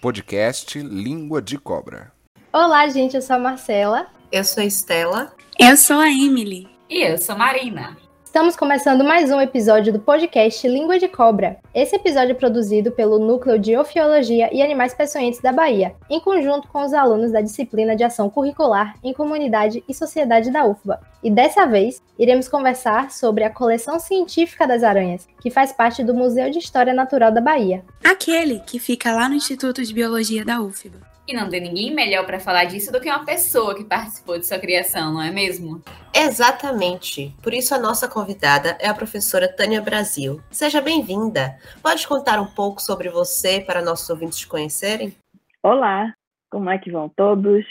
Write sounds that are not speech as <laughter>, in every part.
podcast Língua de Cobra. Olá, gente, eu sou a Marcela. Eu sou a Estela. Eu sou a Emily. E eu sou a Marina. Estamos começando mais um episódio do podcast Língua de Cobra. Esse episódio é produzido pelo Núcleo de Ofiologia e Animais Peçonhentos da Bahia, em conjunto com os alunos da disciplina de Ação Curricular em Comunidade e Sociedade da UFBA. E dessa vez, iremos conversar sobre a coleção científica das aranhas, que faz parte do Museu de História Natural da Bahia. Aquele que fica lá no Instituto de Biologia da UFBA. E não tem ninguém melhor para falar disso do que uma pessoa que participou de sua criação, não é mesmo? Exatamente. Por isso a nossa convidada é a professora Tânia Brasil. Seja bem-vinda. Pode contar um pouco sobre você para nossos ouvintes te conhecerem? Olá, como é que vão todos?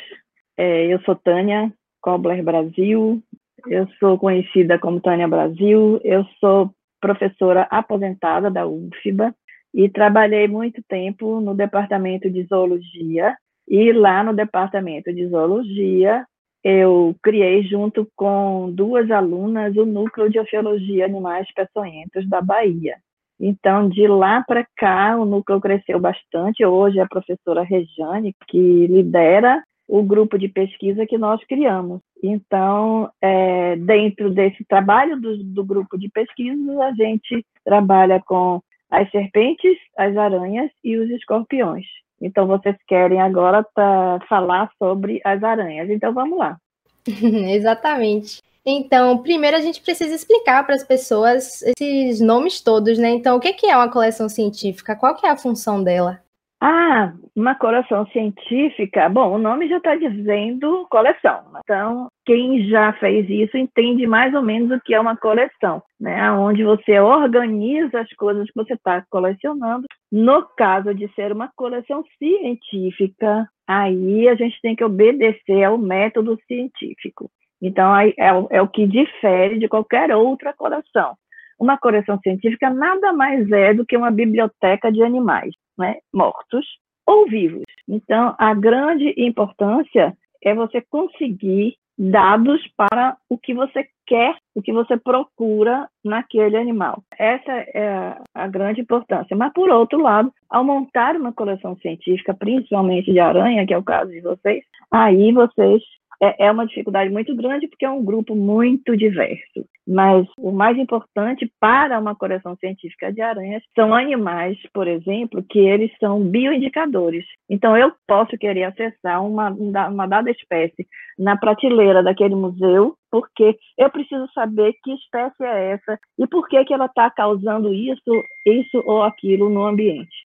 É, eu sou Tânia Kobler Brasil. Eu sou conhecida como Tânia Brasil. Eu sou professora aposentada da UFBA e trabalhei muito tempo no departamento de zoologia e lá no departamento de zoologia, eu criei, junto com duas alunas, o Núcleo de Ofiologia Animais Peçonhentos da Bahia. Então, de lá para cá, o núcleo cresceu bastante. Hoje, é a professora Rejane, que lidera o grupo de pesquisa que nós criamos. Então, é, dentro desse trabalho do, do grupo de pesquisa, a gente trabalha com as serpentes, as aranhas e os escorpiões. Então, vocês querem agora tá, falar sobre as aranhas. Então, vamos lá. <laughs> Exatamente. Então, primeiro a gente precisa explicar para as pessoas esses nomes todos, né? Então, o que é uma coleção científica? Qual que é a função dela? Ah, uma coleção científica. Bom, o nome já está dizendo coleção. Né? Então, quem já fez isso entende mais ou menos o que é uma coleção, né? Onde você organiza as coisas que você está colecionando. No caso de ser uma coleção científica, aí a gente tem que obedecer ao método científico. Então, é, é o que difere de qualquer outra coleção. Uma coleção científica nada mais é do que uma biblioteca de animais né, mortos ou vivos. Então, a grande importância é você conseguir dados para o que você quer, o que você procura naquele animal. Essa é a grande importância. Mas, por outro lado, ao montar uma coleção científica, principalmente de aranha, que é o caso de vocês, aí vocês é, é uma dificuldade muito grande porque é um grupo muito diverso. Mas o mais importante para uma coleção científica de aranhas são animais, por exemplo, que eles são bioindicadores. Então, eu posso querer acessar uma, uma dada espécie na prateleira daquele museu, porque eu preciso saber que espécie é essa e por que, que ela está causando isso, isso ou aquilo no ambiente.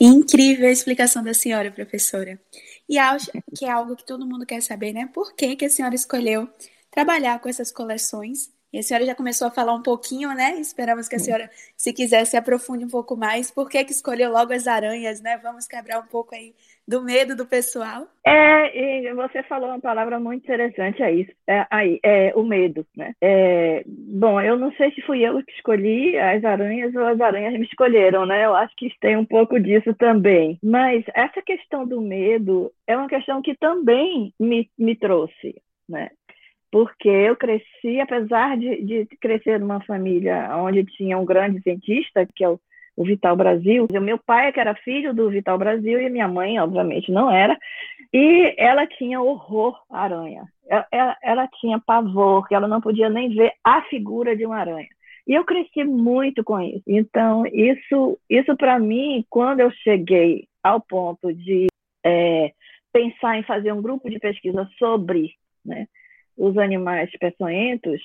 Incrível a explicação da senhora, professora. E acho que é algo que todo mundo quer saber, né? Por que, que a senhora escolheu trabalhar com essas coleções? E a senhora já começou a falar um pouquinho, né? Esperamos que a senhora, se quiser, se aprofunde um pouco mais. Por que, que escolheu logo as aranhas, né? Vamos quebrar um pouco aí do medo do pessoal. É, e você falou uma palavra muito interessante aí, é, aí é, o medo, né? É, bom, eu não sei se fui eu que escolhi as aranhas ou as aranhas me escolheram, né? Eu acho que tem um pouco disso também. Mas essa questão do medo é uma questão que também me, me trouxe, né? Porque eu cresci, apesar de, de crescer numa família onde tinha um grande cientista, que é o o Vital Brasil. O meu pai, que era filho do Vital Brasil, e minha mãe, obviamente, não era. E ela tinha horror à aranha. Ela, ela, ela tinha pavor, que ela não podia nem ver a figura de uma aranha. E eu cresci muito com isso. Então, isso, isso para mim, quando eu cheguei ao ponto de é, pensar em fazer um grupo de pesquisa sobre né, os animais peçonhentos,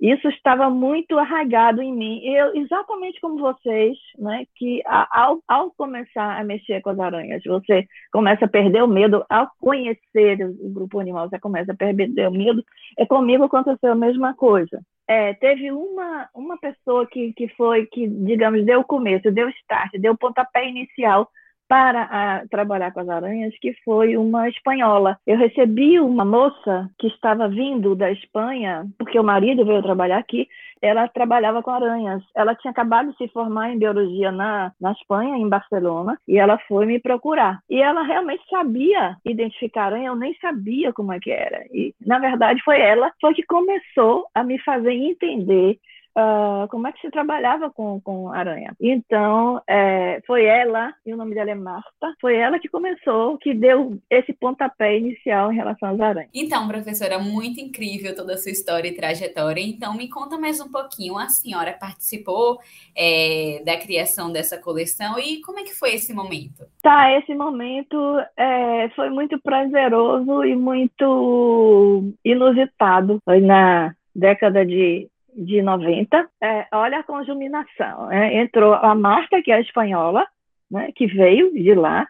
isso estava muito arraigado em mim. Eu, exatamente como vocês, né, que ao, ao começar a mexer com as aranhas, você começa a perder o medo, ao conhecer o grupo animal, você começa a perder o medo. É comigo aconteceu a mesma coisa. É, teve uma, uma pessoa que, que foi, que, digamos, deu o começo, deu o start, deu o pontapé inicial para trabalhar com as aranhas, que foi uma espanhola. Eu recebi uma moça que estava vindo da Espanha, porque o marido veio trabalhar aqui, ela trabalhava com aranhas. Ela tinha acabado de se formar em biologia na, na Espanha, em Barcelona, e ela foi me procurar. E ela realmente sabia identificar aranha, eu nem sabia como é que era. E, na verdade, foi ela foi que começou a me fazer entender uh, como é que se trabalhava com, com aranha. Então, é, foi ela, e o nome dela é Marta, foi ela que começou, que deu esse pontapé inicial em relação às aranhas. Então, professora, muito incrível toda a sua história e trajetória. Então, me conta mais um pouquinho. A senhora participou é, da criação dessa coleção e como é que foi esse momento? Tá, esse momento é, foi muito prazeroso e muito inusitado. Foi na década de de 90, é, olha a conjuminação. É, entrou a Marta, que é espanhola, né, que veio de lá.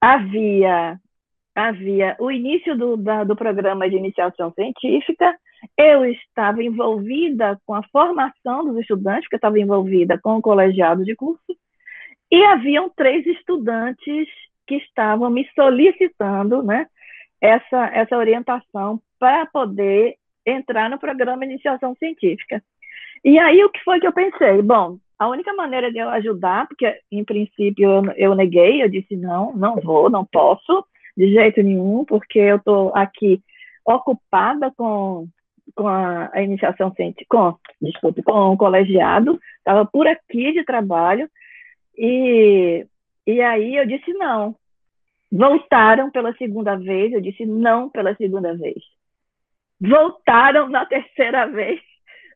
Havia, havia o início do, da, do programa de iniciação científica. Eu estava envolvida com a formação dos estudantes, porque eu estava envolvida com o colegiado de curso. E haviam três estudantes que estavam me solicitando né, essa, essa orientação para poder entrar no programa de iniciação científica. E aí, o que foi que eu pensei? Bom, a única maneira de eu ajudar, porque em princípio eu, eu neguei, eu disse não, não vou, não posso, de jeito nenhum, porque eu estou aqui ocupada com, com a, a iniciação científica, com, desculpe, com o colegiado, estava por aqui de trabalho, e, e aí eu disse não. Voltaram pela segunda vez, eu disse não pela segunda vez voltaram na terceira vez.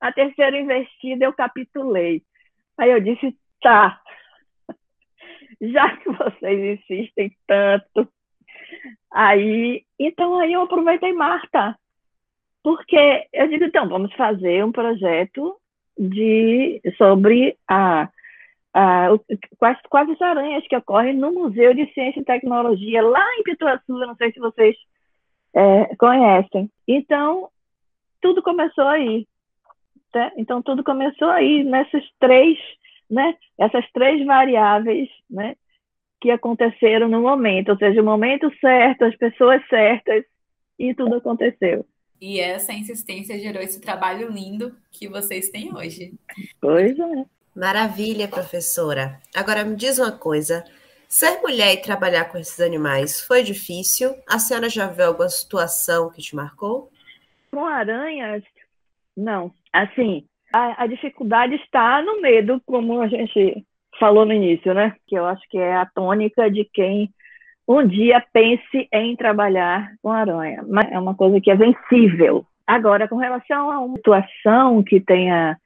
A terceira investida eu capitulei. Aí eu disse, tá, já que vocês insistem tanto, aí, então aí eu aproveitei Marta, porque eu digo, então, vamos fazer um projeto de, sobre a, quais, quais as aranhas que ocorrem no Museu de Ciência e Tecnologia, lá em Pituaçu, não sei se vocês é, conhecem. Então, tudo começou aí. Tá? Então, tudo começou aí, nessas três, né? Essas três variáveis, né? Que aconteceram no momento, ou seja, o momento certo, as pessoas certas, e tudo aconteceu. E essa insistência gerou esse trabalho lindo que vocês têm hoje. Pois é. Maravilha, professora. Agora me diz uma coisa. Ser mulher e trabalhar com esses animais foi difícil? A senhora já viu alguma situação que te marcou? Com aranhas, não. Assim, a, a dificuldade está no medo, como a gente falou no início, né? Que eu acho que é a tônica de quem um dia pense em trabalhar com aranha. Mas é uma coisa que é vencível. Agora, com relação a uma situação que tenha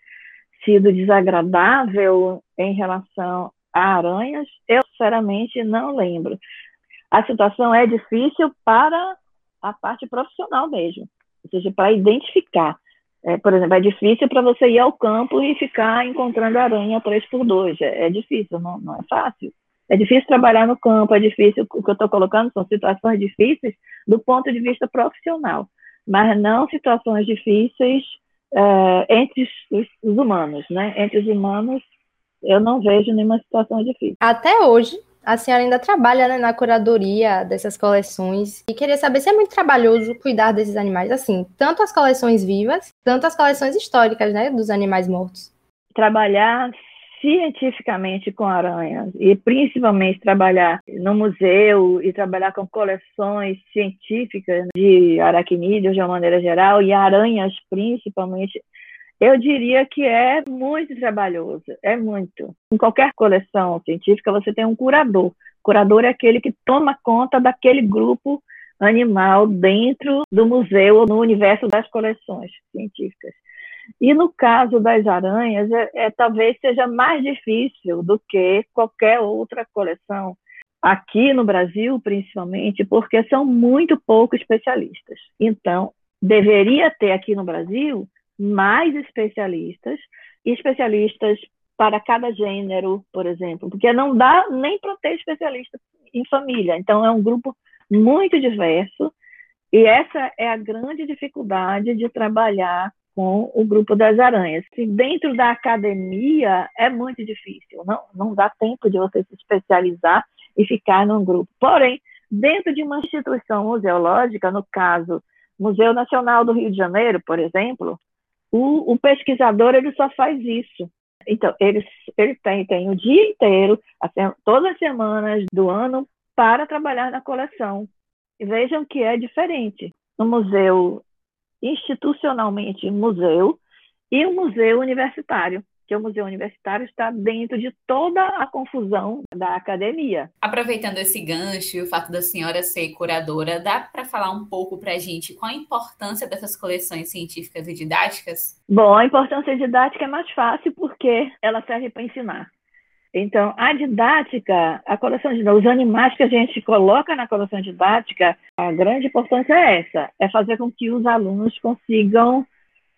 sido desagradável em relação a aranhas, eu sinceramente não lembro. A situação é difícil para a parte profissional mesmo, ou seja, para identificar. É, por exemplo, é difícil para você ir ao campo e ficar encontrando aranha três por dois. É, é difícil, não, não é fácil. É difícil trabalhar no campo, é difícil. O que eu estou colocando são situações difíceis do ponto de vista profissional, mas não situações difíceis é, entre os, os, humanos, né? Entre os humanos eu não vejo nenhuma situação difícil. Até hoje, a senhora ainda trabalha né, na curadoria dessas coleções e queria saber se é muito trabalhoso cuidar desses animais, assim, tanto as coleções vivas, tanto as coleções históricas, né, dos animais mortos. Trabalhar cientificamente com aranhas e principalmente trabalhar no museu e trabalhar com coleções científicas de aracnídeos de uma maneira geral e aranhas principalmente eu diria que é muito trabalhoso, é muito. Em qualquer coleção científica, você tem um curador. O curador é aquele que toma conta daquele grupo animal dentro do museu ou no universo das coleções científicas. E no caso das aranhas, é, é, talvez seja mais difícil do que qualquer outra coleção, aqui no Brasil, principalmente, porque são muito pouco especialistas. Então, deveria ter aqui no Brasil mais especialistas, especialistas para cada gênero, por exemplo, porque não dá nem para ter especialista em família. Então, é um grupo muito diverso, e essa é a grande dificuldade de trabalhar com o grupo das aranhas. dentro da academia é muito difícil, não, não dá tempo de você se especializar e ficar num grupo. Porém, dentro de uma instituição museológica, no caso, Museu Nacional do Rio de Janeiro, por exemplo, o, o pesquisador ele só faz isso. Então, ele, ele tem, tem o dia inteiro, todas as semanas do ano, para trabalhar na coleção. E vejam que é diferente. No museu, institucionalmente museu, e o museu universitário que o Museu Universitário está dentro de toda a confusão da academia. Aproveitando esse gancho e o fato da senhora ser curadora, dá para falar um pouco para a gente qual a importância dessas coleções científicas e didáticas? Bom, a importância didática é mais fácil porque ela serve para ensinar. Então, a didática, a coleção de os animais que a gente coloca na coleção didática, a grande importância é essa, é fazer com que os alunos consigam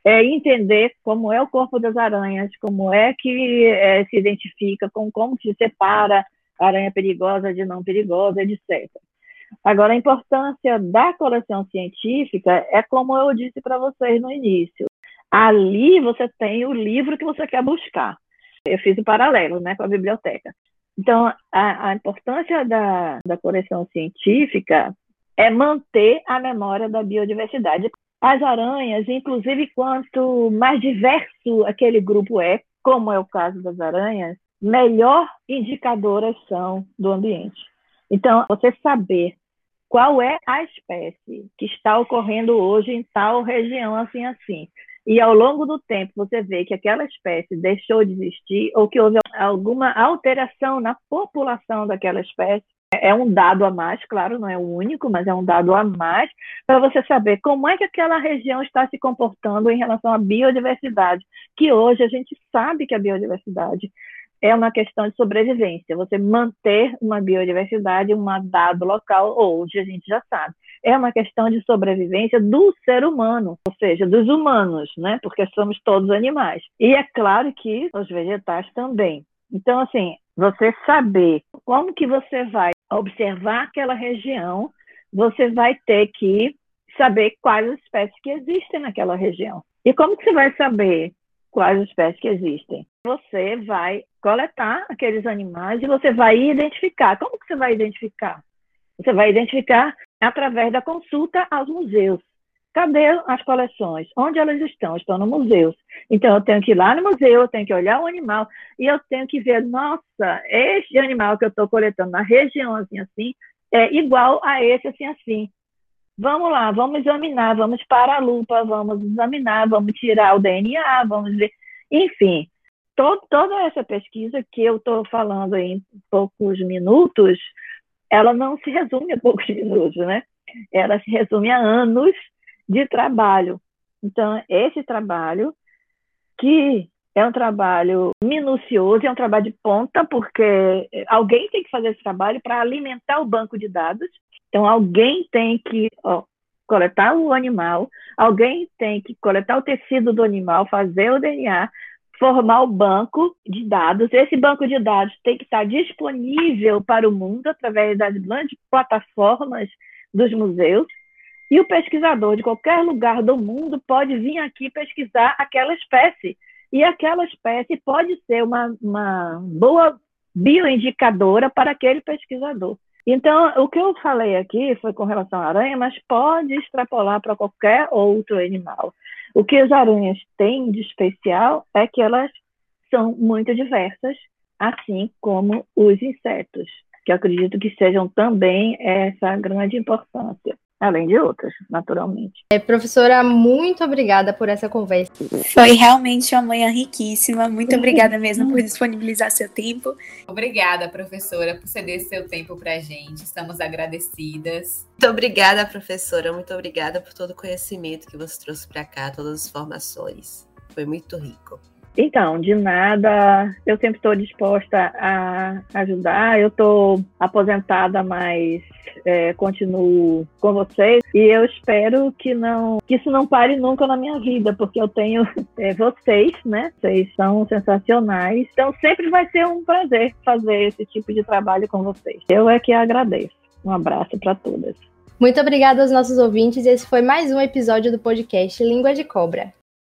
é entender como é o corpo das aranhas, como é que é, se identifica, com como se separa aranha perigosa de não perigosa, etc. Agora, a importância da coleção científica é como eu disse para vocês no início. Ali você tem o livro que você quer buscar. Eu fiz o paralelo né, com a biblioteca. Então, a, a importância da, da coleção científica é manter a memória da biodiversidade as aranhas, inclusive quanto mais diverso aquele grupo é, como é o caso das aranhas, melhor indicadoras são do ambiente. Então, você saber qual é a espécie que está ocorrendo hoje em tal região assim assim. E ao longo do tempo você vê que aquela espécie deixou de existir ou que houve alguma alteração na população daquela espécie, é um dado a mais, claro, não é o único, mas é um dado a mais para você saber como é que aquela região está se comportando em relação à biodiversidade, que hoje a gente sabe que a biodiversidade é uma questão de sobrevivência, você manter uma biodiversidade, um dado local, hoje a gente já sabe. É uma questão de sobrevivência do ser humano, ou seja, dos humanos, né? Porque somos todos animais. E é claro que os vegetais também. Então, assim, você saber como que você vai observar aquela região, você vai ter que saber quais as espécies que existem naquela região. E como que você vai saber quais as espécies que existem? Você vai coletar aqueles animais e você vai identificar. Como que você vai identificar? Você vai identificar através da consulta aos museus. Cadê as coleções? Onde elas estão? Estão no museu. Então, eu tenho que ir lá no museu, eu tenho que olhar o animal e eu tenho que ver, nossa, este animal que eu estou coletando na região assim, assim, é igual a esse assim, assim. Vamos lá, vamos examinar, vamos para a lupa, vamos examinar, vamos tirar o DNA, vamos ver. Enfim, todo, toda essa pesquisa que eu estou falando em poucos minutos, ela não se resume a poucos <laughs> minutos, né? Ela se resume a anos de trabalho. Então, esse trabalho, que é um trabalho minucioso, é um trabalho de ponta, porque alguém tem que fazer esse trabalho para alimentar o banco de dados. Então, alguém tem que ó, coletar o animal, alguém tem que coletar o tecido do animal, fazer o DNA, formar o banco de dados. Esse banco de dados tem que estar disponível para o mundo através das grandes plataformas dos museus. E o pesquisador de qualquer lugar do mundo pode vir aqui pesquisar aquela espécie. E aquela espécie pode ser uma, uma boa bioindicadora para aquele pesquisador. Então, o que eu falei aqui foi com relação à aranha, mas pode extrapolar para qualquer outro animal. O que as aranhas têm de especial é que elas são muito diversas, assim como os insetos, que eu acredito que sejam também essa grande importância além de outras, naturalmente. É, professora, muito obrigada por essa conversa. Foi realmente uma manhã riquíssima. Muito obrigada mesmo por disponibilizar seu tempo. Obrigada, professora, por ceder seu tempo para a gente. Estamos agradecidas. Muito obrigada, professora. Muito obrigada por todo o conhecimento que você trouxe para cá, todas as formações. Foi muito rico. Então, de nada, eu sempre estou disposta a ajudar. Eu estou aposentada, mas é, continuo com vocês e eu espero que não que isso não pare nunca na minha vida, porque eu tenho <laughs> é, vocês, né? Vocês são sensacionais. Então sempre vai ser um prazer fazer esse tipo de trabalho com vocês. Eu é que agradeço. Um abraço para todas. Muito obrigada aos nossos ouvintes. Esse foi mais um episódio do podcast Língua de Cobra.